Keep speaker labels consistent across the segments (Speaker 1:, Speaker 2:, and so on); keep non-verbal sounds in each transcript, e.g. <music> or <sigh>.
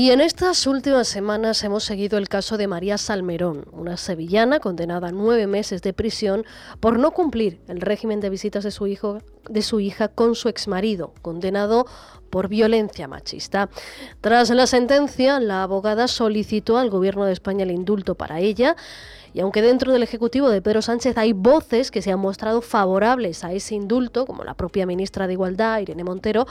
Speaker 1: Y en estas últimas semanas hemos seguido el caso de María Salmerón, una sevillana condenada a nueve meses de prisión por no cumplir el régimen de visitas de su, hijo, de su hija con su exmarido, condenado por violencia machista. Tras la sentencia, la abogada solicitó al Gobierno de España el indulto para ella y aunque dentro del Ejecutivo de Pedro Sánchez hay voces que se han mostrado favorables a ese indulto, como la propia ministra de Igualdad, Irene Montero,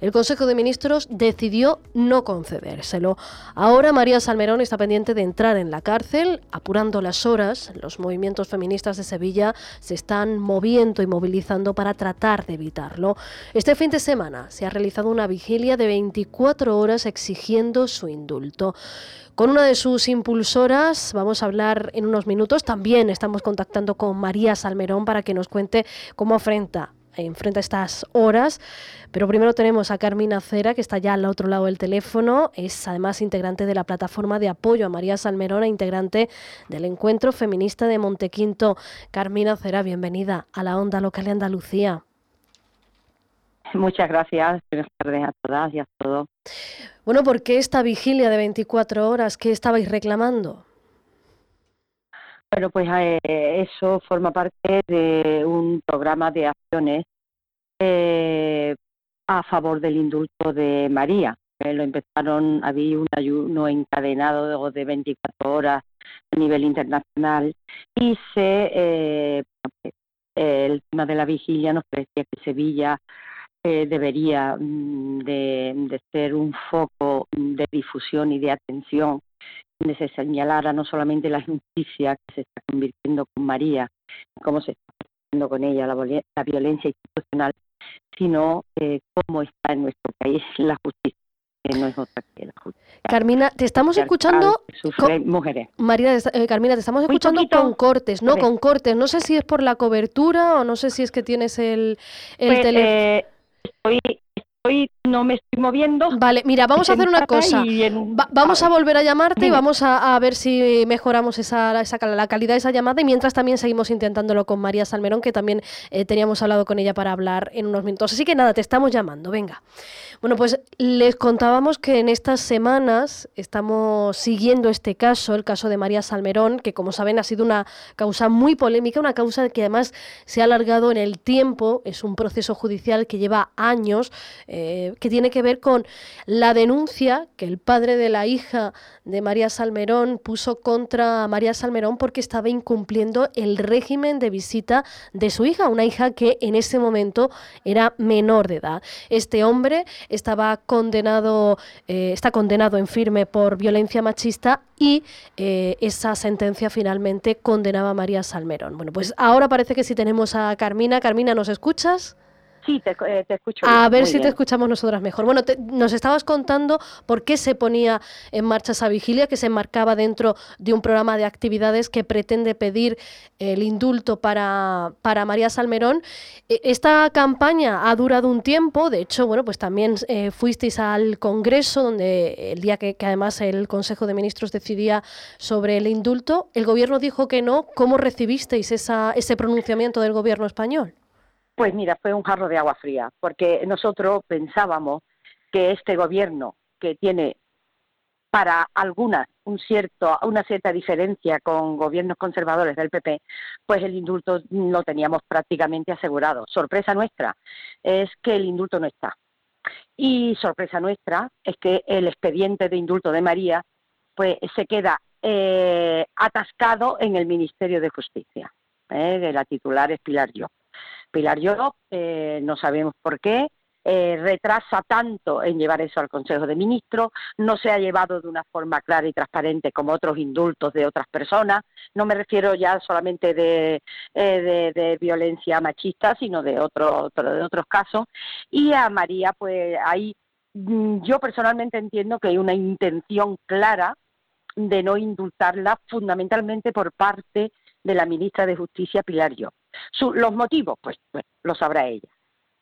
Speaker 1: el Consejo de Ministros decidió no concedérselo. Ahora María Salmerón está pendiente de entrar en la cárcel, apurando las horas. Los movimientos feministas de Sevilla se están moviendo y movilizando para tratar de evitarlo. Este fin de semana se ha realizado una vigilia de 24 horas exigiendo su indulto. Con una de sus impulsoras vamos a hablar en unos minutos. También estamos contactando con María Salmerón para que nos cuente cómo afrenta enfrenta estas horas. Pero primero tenemos a Carmina Cera, que está ya al otro lado del teléfono. Es además integrante de la plataforma de apoyo a María Salmerón e integrante del encuentro feminista de Montequinto. Carmina Cera, bienvenida a la onda local de Andalucía.
Speaker 2: Muchas gracias. Buenas tardes a todas y a todos.
Speaker 1: Bueno, ¿por qué esta vigilia de 24 horas? ¿Qué estabais reclamando?
Speaker 2: Bueno, pues eh, eso forma parte de un programa de acciones eh, a favor del indulto de María. Eh, lo empezaron, había un ayuno encadenado de 24 horas a nivel internacional y se el tema de la vigilia nos parecía que Sevilla debería mm, de, ser un foco de difusión y de atención donde se señalara no solamente la injusticia que se está convirtiendo con María, cómo se está convirtiendo con ella la, violencia institucional, sino eh, cómo está en nuestro país la justicia que no es otra que la justicia.
Speaker 1: Carmina, te estamos escuchando.
Speaker 2: mujeres.
Speaker 1: María, eh, Carmina, te estamos escuchando con cortes, no con cortes. No sé si es por la cobertura o no sé si es que tienes el, el pues, teléfono. Eh,
Speaker 2: estoy, estoy, no me estoy moviendo.
Speaker 1: Vale, mira, vamos a hacer una cosa. vamos a volver a llamarte y vamos a, ver si mejoramos esa, esa, la calidad de esa llamada y mientras también seguimos intentándolo con María Salmerón, que también eh, teníamos hablado con ella para hablar en unos minutos. Así que nada, te estamos llamando, venga. Bueno, pues les contábamos que en estas semanas estamos siguiendo este caso, el caso de María Salmerón, que como saben ha sido una causa muy polémica, una causa que además se ha alargado en el tiempo, es un proceso judicial que lleva años, eh, que tiene que ver con la denuncia que el padre de la hija de María Salmerón puso contra María Salmerón porque estaba incumpliendo el régimen de visita de su hija, una hija que en ese momento era menor de edad. Este hombre estaba condenado, eh, está condenado en firme por violencia machista y eh, esa sentencia finalmente condenaba a María Salmerón. Bueno, pues ahora parece que si tenemos a Carmina. Carmina, ¿nos escuchas?
Speaker 2: Sí, te, eh, escucho.
Speaker 1: A ver si te escuchamos nosotras mejor. Bueno, nos estabas contando por qué se ponía en marcha esa vigilia, que se enmarcaba dentro de un programa de actividades que pretende pedir el indulto para, para María Salmerón. E, esta campaña ha durado un tiempo, de hecho, bueno, pues también eh, fuisteis al Congreso, donde el día que, que además el Consejo de Ministros decidía sobre el indulto, el Gobierno dijo que no. ¿Cómo recibisteis esa, ese pronunciamiento del Gobierno español?
Speaker 2: Pues mira, fue un jarro de agua fría, porque nosotros pensábamos que este gobierno, que tiene para algunas un cierto, una cierta diferencia con gobiernos conservadores del PP, pues el indulto lo teníamos prácticamente asegurado. Sorpresa nuestra es que el indulto no está. Y sorpresa nuestra es que el expediente de indulto de María pues se queda eh, atascado en el Ministerio de Justicia. ¿eh? De la titular es Pilar Yo. Pilar Lloro, eh, no sabemos por qué, eh, retrasa tanto en llevar eso al Consejo de Ministros, no se ha llevado de una forma clara y transparente como otros indultos de otras personas, no me refiero ya solamente de, eh, violencia machista, sino de, otro, de otros casos, y a María, pues ahí mm, yo personalmente entiendo que hay una intención clara de no indultarla fundamentalmente por parte de la ministra de Justicia, Pilar Yo los motivos, pues, pues lo sabrá ella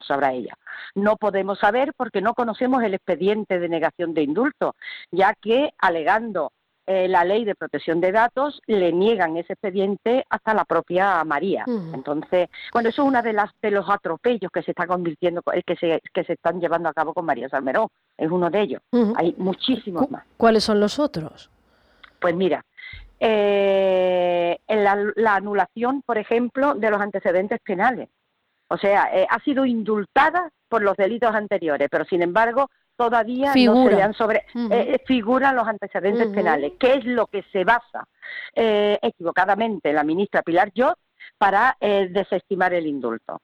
Speaker 2: sabrá ella. No podemos saber porque no conocemos el expediente de negación de indulto, ya que alegando eh, la ley de protección de datos, le niegan ese expediente hasta la propia María. Entonces, bueno, eso es uno de las de los atropellos que se está convirtiendo, eh, que se que se están llevando a cabo con María Salmerón. Es uno de ellos. Hay muchísimos más.
Speaker 1: ¿Cuáles son los otros?
Speaker 2: Pues mira, eh, la, la, anulación, por ejemplo, de los antecedentes penales. O sea, eh, ha sido indultada por los delitos anteriores, pero sin embargo todavía no se le han sobre eh, figuran los antecedentes penales, que es lo que se basa eh, equivocadamente la ministra Pilar Jot para desestimar el indulto.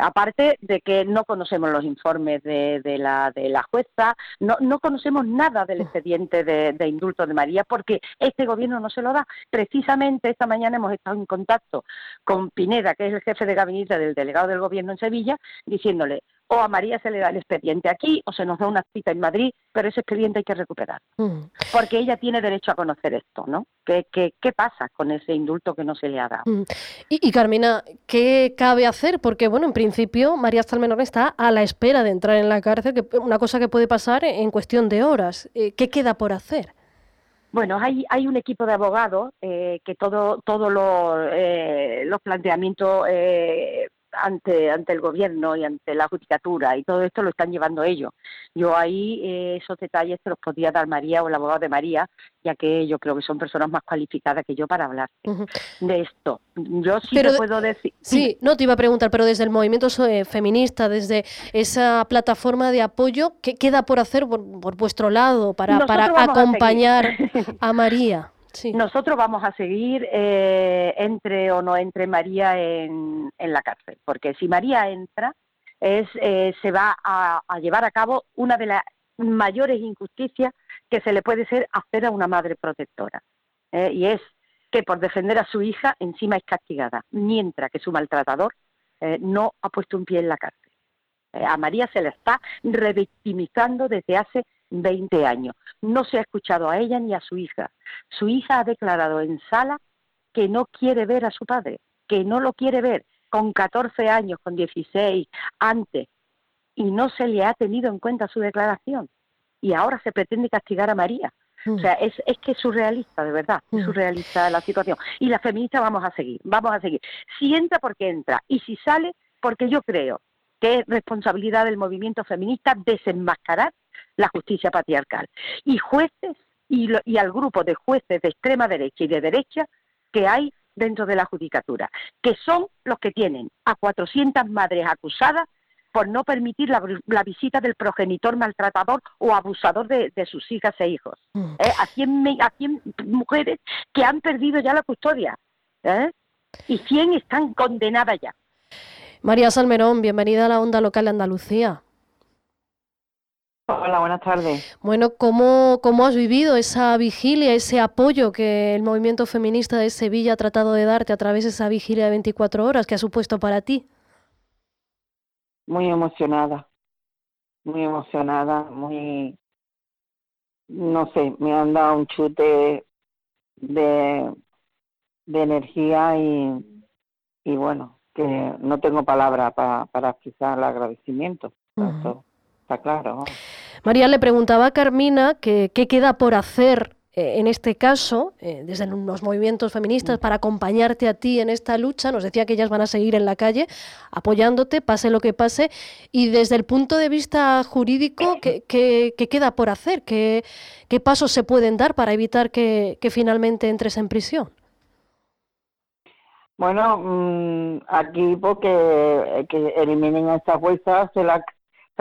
Speaker 2: Aparte de que no conocemos los informes de, la, de la jueza, no, no conocemos nada del expediente de, indulto de María porque este gobierno no se lo da. Precisamente esta mañana hemos estado en contacto con Pineda, que es el jefe de gabinete del delegado del gobierno en Sevilla, diciéndole, o a María se le da el expediente aquí o se nos da una cita en Madrid, pero ese expediente hay que recuperar. Mm. Porque ella tiene derecho a conocer esto, ¿no? ¿Qué, qué, qué pasa con ese indulto que no se le ha dado? Mm.
Speaker 1: Y, Carmina, ¿qué cabe hacer? Porque, bueno, en principio María Salmenón está a la espera de entrar en la cárcel, que una cosa que puede pasar en cuestión de horas. Eh, ¿Qué queda por hacer?
Speaker 2: Bueno, hay, hay un equipo de abogados eh, que todos todo los, eh, los planteamientos eh, ante, ante el gobierno y ante la judicatura y todo esto lo están llevando ellos. Yo ahí eh, esos detalles se los podría dar María o el abogado de María, ya que yo creo que son personas más cualificadas que yo para hablar de esto. Yo sí te puedo decir.
Speaker 1: Sí, no te iba a preguntar, pero desde el movimiento eh, feminista, desde esa plataforma de apoyo, ¿qué queda por hacer por, vuestro lado para, para acompañar <laughs> a María?
Speaker 2: Nosotros vamos a seguir eh, entre o no entre María en, la cárcel, porque si María entra, es, eh, se va a, llevar a cabo una de las mayores injusticias que se le puede hacer a una madre protectora, eh, y es que por defender a su hija encima es castigada, mientras que su maltratador no ha puesto un pie en la cárcel. a María se le está revictimizando desde hace 20 años. No se ha escuchado a ella ni a su hija. Su hija ha declarado en sala que no quiere ver a su padre, que no lo quiere ver con 14 años, con 16, antes, y no se le ha tenido en cuenta su declaración. Y ahora se pretende castigar a María. O sea, es, es que es surrealista, de verdad, es surrealista la situación. Y las feministas vamos a seguir, vamos a seguir. Si entra, porque entra. Y si sale, porque yo creo que es responsabilidad del movimiento feminista desenmascarar la justicia patriarcal. Y jueces y, y al grupo de jueces de extrema derecha y de derecha que hay dentro de la judicatura, que son los que tienen a 400 madres acusadas por no permitir la, visita del progenitor maltratador o abusador de, sus hijas e hijos. Mm. ¿Eh? A, 100, mujeres que han perdido ya la custodia. ¿eh? Y 100 están condenadas ya.
Speaker 1: María Salmerón, bienvenida a la Onda Local de Andalucía.
Speaker 3: Hola, buenas tardes.
Speaker 1: Bueno, ¿cómo, ¿cómo has vivido esa vigilia, ese apoyo que el movimiento feminista de Sevilla ha tratado de darte a través de esa vigilia de 24 horas que ha supuesto para ti?
Speaker 3: Muy emocionada, muy emocionada, muy, no sé, me han dado un chute de, de energía y, y bueno, que no tengo palabra para, para expresar el agradecimiento. está claro.
Speaker 1: María le preguntaba a Carmina qué queda por hacer eh, en este caso, eh, desde los movimientos feministas, para acompañarte a ti en esta lucha. Nos decía que ellas van a seguir en la calle apoyándote, pase lo que pase. Y desde el punto de vista jurídico, ¿qué, queda por hacer? ¿Qué, ¿Qué, pasos se pueden dar para evitar que, finalmente entres en prisión?
Speaker 3: Bueno, mm, aquí porque que eliminen a esta fuerza, se la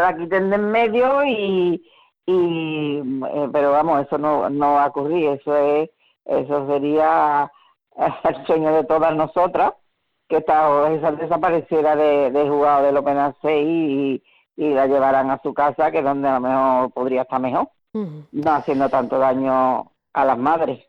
Speaker 3: la quiten de en medio y, y eh, pero vamos, eso no, no va a ocurrir, eso es, eso sería <laughs> el sueño de todas nosotras, que esta, esa desapareciera de, de jugado del Open 6 y, y la llevaran a su casa, que es donde a lo mejor podría estar mejor, no haciendo tanto daño a las madres.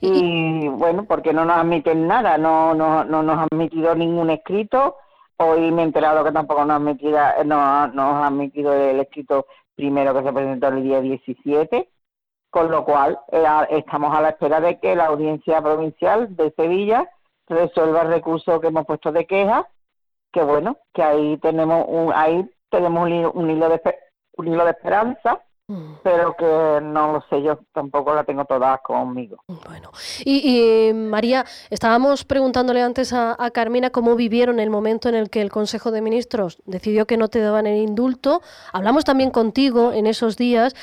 Speaker 3: Y bueno, porque no nos admiten nada, no, no, no nos han admitido ningún escrito, Hoy me he enterado que tampoco nos, admitida, no, ha admitido el escrito primero que se presentó el día 17, con lo cual eh, estamos a la espera de que la Audiencia Provincial de Sevilla resuelva el recurso que hemos puesto de queja, que bueno, que ahí tenemos un, ahí tenemos un hilo, de un hilo de esperanza. Pero que no lo sé, yo tampoco la tengo toda conmigo.
Speaker 1: Bueno, y, María, estábamos preguntándole antes a, Carmina cómo vivieron el momento en el que el Consejo de Ministros decidió que no te daban el indulto. Hablamos también contigo en esos días.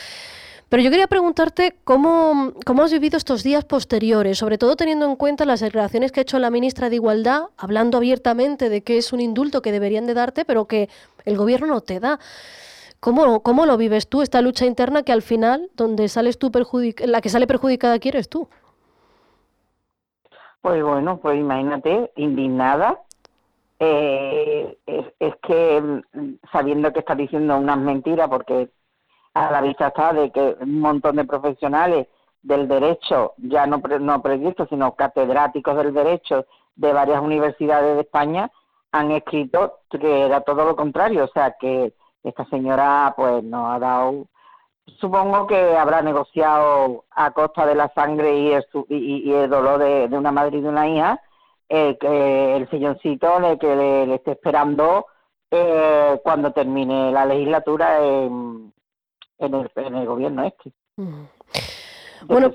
Speaker 1: Pero yo quería preguntarte cómo, cómo has vivido estos días posteriores, sobre todo teniendo en cuenta las declaraciones que ha hecho la ministra de Igualdad, hablando abiertamente de que es un indulto que deberían de darte, pero que el gobierno no te da. ¿Cómo, ¿Cómo lo vives tú, esta lucha interna que al final, donde sales tú la que sale perjudicada aquí eres tú?
Speaker 3: Pues bueno, pues imagínate, indignada. Eh, es, que mm, sabiendo que estás diciendo unas mentiras, porque a la vista está de que un montón de profesionales del derecho, ya no, no previstos, sino catedráticos del derecho de varias universidades de España, han escrito que era todo lo contrario, o sea, que esta señora pues nos ha dado, supongo que habrá negociado a costa de la sangre y el, y, el dolor de, una madre y de una hija, eh, que el silloncito de que le, esté esperando eh, cuando termine la legislatura en, en, el, en el gobierno este. Mm.
Speaker 1: Bueno,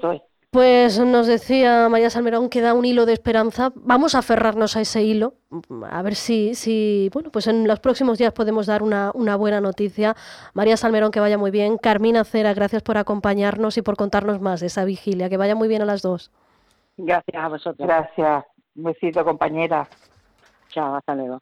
Speaker 1: pues nos decía María Salmerón que da un hilo de esperanza. Vamos a aferrarnos a ese hilo, a ver si, si bueno, pues en los próximos días podemos dar una, una buena noticia. María Salmerón, que vaya muy bien. Carmina Cera, gracias por acompañarnos y por contarnos más de esa vigilia. Que vaya muy bien a las dos.
Speaker 2: Gracias a vosotros.
Speaker 3: Gracias. Un besito, compañera.
Speaker 2: Chao, hasta luego.